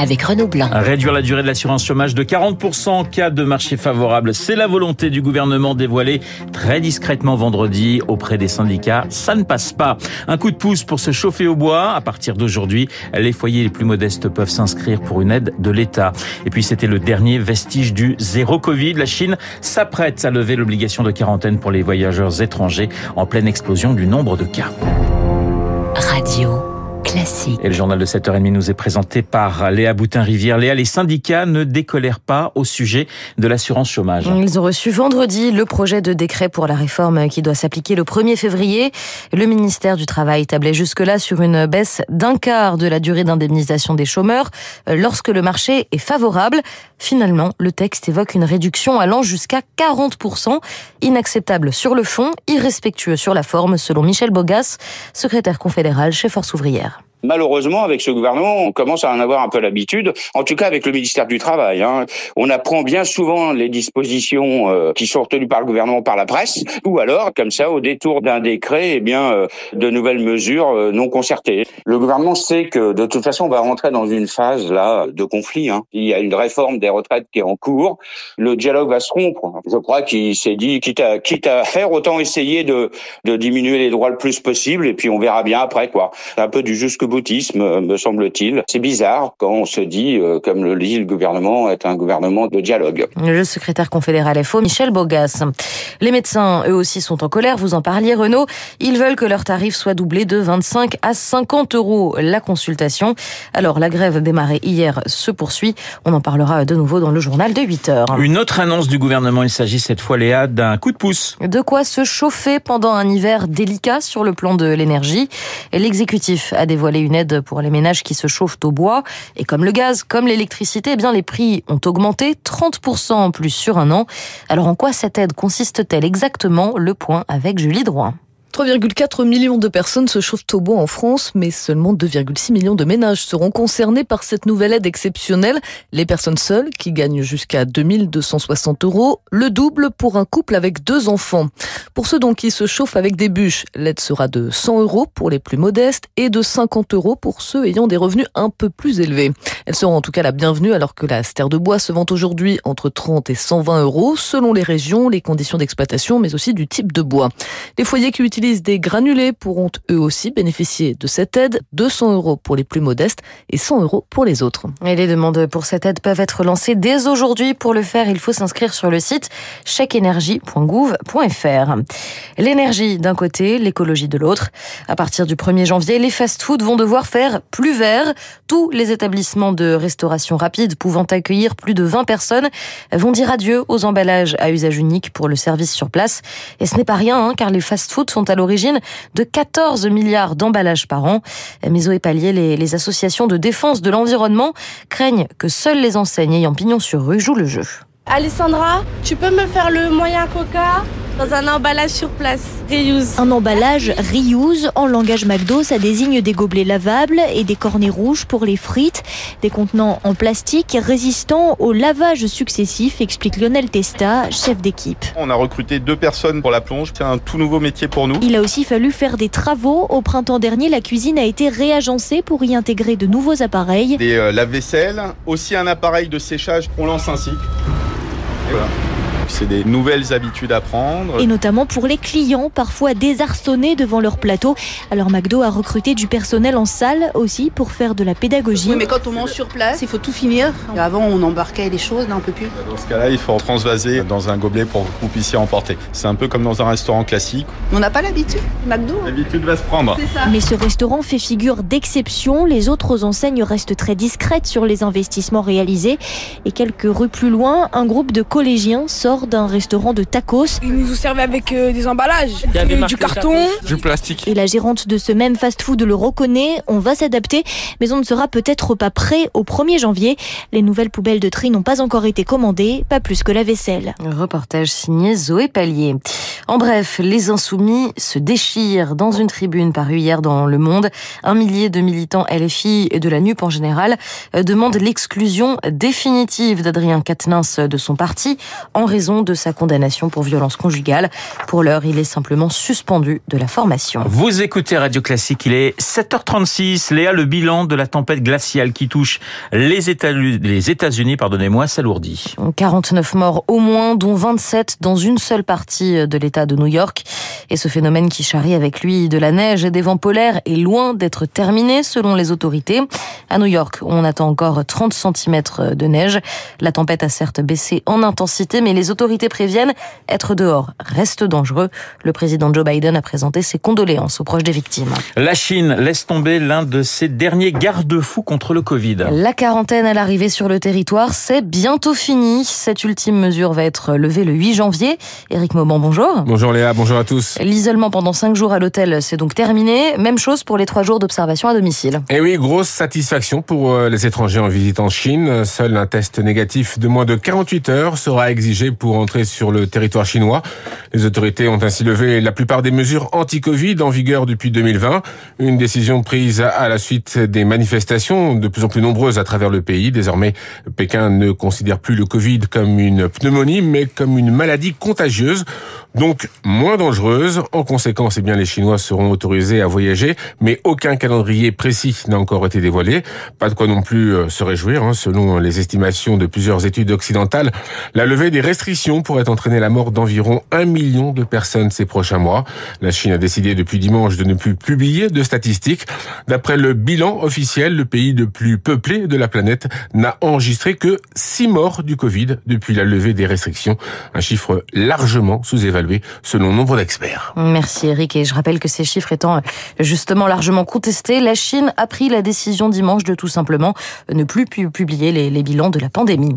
avec Renaud Blanc. Réduire la durée de l'assurance chômage de 40% en cas de marché favorable, c'est la volonté du gouvernement dévoilée très discrètement vendredi auprès des syndicats. Ça ne passe pas. Un coup de pouce pour se chauffer au bois. À partir d'aujourd'hui, les foyers les plus modestes peuvent s'inscrire pour une aide de l'État. Et puis c'était le dernier vestige du zéro Covid. La Chine s'apprête à lever l'obligation de quarantaine pour les voyageurs étrangers en pleine explosion du nombre de cas. Radio. Classique. Et le journal de 7h30 nous est présenté par Léa Boutin-Rivière. Léa, les syndicats ne décolèrent pas au sujet de l'assurance chômage. Ils ont reçu vendredi le projet de décret pour la réforme qui doit s'appliquer le 1er février. Le ministère du Travail tablait jusque-là sur une baisse d'un quart de la durée d'indemnisation des chômeurs lorsque le marché est favorable. Finalement, le texte évoque une réduction allant jusqu'à 40%, inacceptable sur le fond, irrespectueux sur la forme, selon Michel Bogas, secrétaire confédéral chez Force ouvrière. Malheureusement, avec ce gouvernement, on commence à en avoir un peu l'habitude, en tout cas avec le ministère du Travail. Hein. On apprend bien souvent les dispositions euh, qui sont retenues par le gouvernement par la presse, ou alors, comme ça, au détour d'un décret, eh bien, euh, de nouvelles mesures euh, non concertées. Le gouvernement sait que, de toute façon, on va rentrer dans une phase là de conflit. Hein. Il y a une réforme des retraites qui est en cours. Le dialogue va se rompre. Je crois qu'il s'est dit, quitte à, quitte à faire, autant essayer de, de diminuer les droits le plus possible, et puis on verra bien après, quoi. Un peu du jusque boutisme, me semble-t-il. C'est bizarre quand on se dit, euh, comme le dit le gouvernement, est un gouvernement de dialogue. Le secrétaire confédéral FO, Michel Bogas. Les médecins, eux aussi, sont en colère. Vous en parliez, Renaud. Ils veulent que leur tarif soit doublé de 25 à 50 euros la consultation. Alors, la grève démarrée hier se poursuit. On en parlera de nouveau dans le journal de 8 heures. Une autre annonce du gouvernement, il s'agit cette fois, Léa, d'un coup de pouce. De quoi se chauffer pendant un hiver délicat sur le plan de l'énergie. L'exécutif a dévoilé une aide pour les ménages qui se chauffent au bois. Et comme le gaz, comme l'électricité, eh les prix ont augmenté 30% en plus sur un an. Alors en quoi cette aide consiste-t-elle exactement? Le point avec Julie Droit. 3,4 millions de personnes se chauffent au bois en France, mais seulement 2,6 millions de ménages seront concernés par cette nouvelle aide exceptionnelle. Les personnes seules, qui gagnent jusqu'à 2260 euros, le double pour un couple avec deux enfants. Pour ceux donc qui se chauffent avec des bûches, l'aide sera de 100 euros pour les plus modestes et de 50 euros pour ceux ayant des revenus un peu plus élevés. Elle sera en tout cas la bienvenue alors que la stère de bois se vend aujourd'hui entre 30 et 120 euros selon les régions, les conditions d'exploitation, mais aussi du type de bois. Les foyers qui utilisent des granulés pourront eux aussi bénéficier de cette aide, 200 euros pour les plus modestes et 100 euros pour les autres. Et les demandes pour cette aide peuvent être lancées dès aujourd'hui. Pour le faire, il faut s'inscrire sur le site chèqueénergie.gouv.fr. L'énergie d'un côté, l'écologie de l'autre. À partir du 1er janvier, les fast-foods vont devoir faire plus vert. Tous les établissements de restauration rapide pouvant accueillir plus de 20 personnes vont dire adieu aux emballages à usage unique pour le service sur place. Et ce n'est pas rien, hein, car les fast-foods sont à l'origine de 14 milliards d'emballages par an. Méso et Palier, les, les associations de défense de l'environnement craignent que seules les enseignes ayant pignon sur rue jouent le jeu. Alessandra, tu peux me faire le moyen coca dans un emballage sur place, reuse? Un emballage reuse, en langage McDo, ça désigne des gobelets lavables et des cornets rouges pour les frites, des contenants en plastique résistants au lavage successif, explique Lionel Testa, chef d'équipe. On a recruté deux personnes pour la plonge, c'est un tout nouveau métier pour nous. Il a aussi fallu faire des travaux. Au printemps dernier, la cuisine a été réagencée pour y intégrer de nouveaux appareils. Des euh, lave-vaisselle, aussi un appareil de séchage, on lance ainsi. Et voilà. C'est des nouvelles habitudes à prendre. Et notamment pour les clients, parfois désarçonnés devant leur plateau. Alors McDo a recruté du personnel en salle aussi pour faire de la pédagogie. Oui, mais quand on mange sur place, il faut tout finir. Avant, on embarquait les choses, là, on peut plus. Dans ce cas-là, il faut transvaser dans un gobelet pour que vous puissiez emporter. C'est un peu comme dans un restaurant classique. On n'a pas l'habitude, McDo. hein. L'habitude va se prendre. Ça. Mais ce restaurant fait figure d'exception. Les autres enseignes restent très discrètes sur les investissements réalisés. Et quelques rues plus loin, un groupe de collégiens sort d'un restaurant de tacos. Ils nous ont servi avec euh, des emballages, du carton. Du plastique. Et la gérante de ce même fast-food le reconnaît, on va s'adapter, mais on ne sera peut-être pas prêt au 1er janvier. Les nouvelles poubelles de tri n'ont pas encore été commandées, pas plus que la vaisselle. Reportage signé Zoé Pallier. En bref, les insoumis se déchirent dans une tribune parue hier dans Le Monde. Un millier de militants LFI et de la NUP en général euh, demandent l'exclusion définitive d'Adrien Quatennens de son parti en raison de sa condamnation pour violence conjugale. Pour l'heure, il est simplement suspendu de la formation. Vous écoutez Radio Classique, il est 7h36. Léa, le bilan de la tempête glaciale qui touche les États- les États-Unis, pardonnez-moi, s'alourdit. 49 morts au moins, dont 27 dans une seule partie de l'État de New York. Et ce phénomène qui charrie avec lui de la neige et des vents polaires est loin d'être terminé selon les autorités. À New York, on attend encore 30 cm de neige. La tempête a certes baissé en intensité, mais les autorités préviennent être dehors reste dangereux. Le président Joe Biden a présenté ses condoléances aux proches des victimes. La Chine laisse tomber l'un de ses derniers garde-fous contre le Covid. La quarantaine à l'arrivée sur le territoire, c'est bientôt fini. Cette ultime mesure va être levée le 8 janvier. Éric Mauban, bonjour. Bonjour Léa, bonjour à tous. L'isolement pendant 5 jours à l'hôtel, c'est donc terminé. Même chose pour les 3 jours d'observation à domicile. Et oui, grosse satisfaction pour euh, les étrangers en visite en Chine. Seul un test négatif de moins de 48 heures sera exigé pour entrer sur le territoire chinois. Les autorités ont ainsi levé la plupart des mesures anti-Covid en vigueur depuis 2020. Une décision prise à la suite des manifestations de plus en plus nombreuses à travers le pays. Désormais, Pékin ne considère plus le Covid comme une pneumonie, mais comme une maladie contagieuse. Donc moins dangereuse. En conséquence, eh bien, les Chinois seront autorisés à voyager, mais aucun calendrier précis n'a encore été dévoilé. Pas de quoi non plus euh, se réjouir. hein. Selon les estimations de plusieurs études occidentales, la levée des restrictions pourrait entraîner la mort d'environ un million de personnes ces prochains mois. La Chine a décidé depuis dimanche de ne plus publier de statistiques. D'après le bilan officiel, le pays le plus peuplé de la planète n'a enregistré que six morts du Covid depuis la levée des restrictions. Un chiffre largement sous-évalué selon nombre d'experts. Merci Eric. Et je rappelle que ces chiffres étant euh, justement largement contestés, la Chine a pris la décision dimanche de tout simplement ne plus pu- publier les bilans de la pandémie.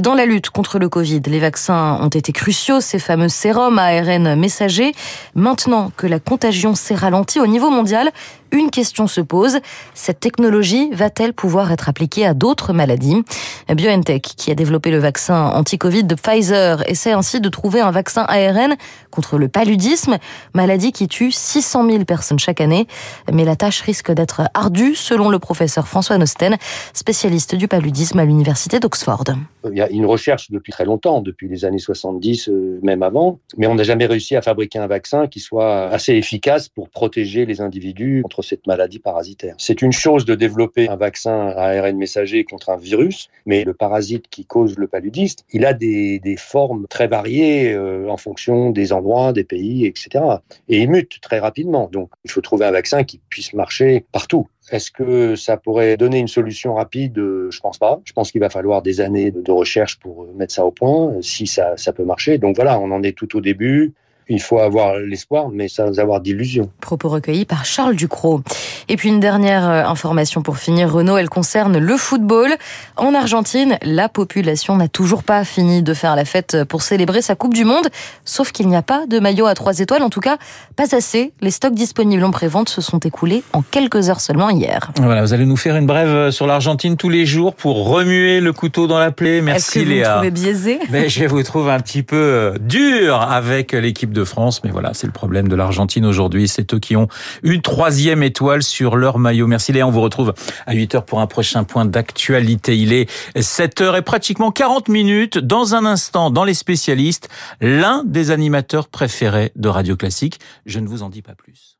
Dans la lutte contre le Covid, les vaccins ont été cruciaux, ces fameux sérums ARN messagers. Maintenant que la contagion s'est ralentie au niveau mondial, une question se pose. Cette technologie va-t-elle pouvoir être appliquée à d'autres maladies? BioNTech, qui a développé le vaccin anti-Covid de Pfizer, essaie ainsi de trouver un vaccin ARN contre le paludisme, maladie qui tue 600 000 personnes chaque année. Mais la tâche risque d'être ardue, selon le professeur François Nosten, spécialiste du paludisme à l'université d'Oxford. Il y a une recherche depuis très longtemps, depuis les années 70, euh, même avant, mais on n'a jamais réussi à fabriquer un vaccin qui soit assez efficace pour protéger les individus contre cette maladie parasitaire. C'est une chose de développer un vaccin à ARN messager contre un virus, mais le parasite qui cause le paludisme, il a des, formes très variées euh, en fonction des endroits, des pays, etc. Et il mute très rapidement. Donc, il faut trouver un vaccin qui puisse marcher partout. Est-ce que ça pourrait donner une solution rapide? Euh, Je pense pas. Je pense qu'il va falloir des années de recherche pour euh, mettre ça au point, si ça peut marcher. Donc voilà, on en est tout au début. Il faut avoir l'espoir, mais sans avoir d'illusions. Propos recueillis par Charles Ducrot. Et puis une dernière euh, information pour finir, Renaud, elle concerne le football. En Argentine, la population n'a toujours pas fini de faire la fête pour célébrer sa Coupe du Monde, sauf qu'il n'y a pas de maillot à trois étoiles, en tout cas pas assez. Les stocks disponibles en prévente se sont écoulés en quelques heures seulement hier. Voilà, vous allez nous faire une brève sur l'Argentine tous les jours pour remuer le couteau dans la plaie. Merci que vous Léa. biaisé Mais je vous trouve un petit peu euh, dur avec l'équipe de France. Mais voilà, c'est le problème de l'Argentine aujourd'hui. C'est eux qui ont une troisième étoile sur leur maillot. Merci Léa. On vous retrouve à 8 heures pour un prochain point d'actualité. Il est 7 heures et pratiquement 40 minutes. Dans un instant, dans les spécialistes, l'un des animateurs préférés de Radio Classique. Je ne vous en dis pas plus.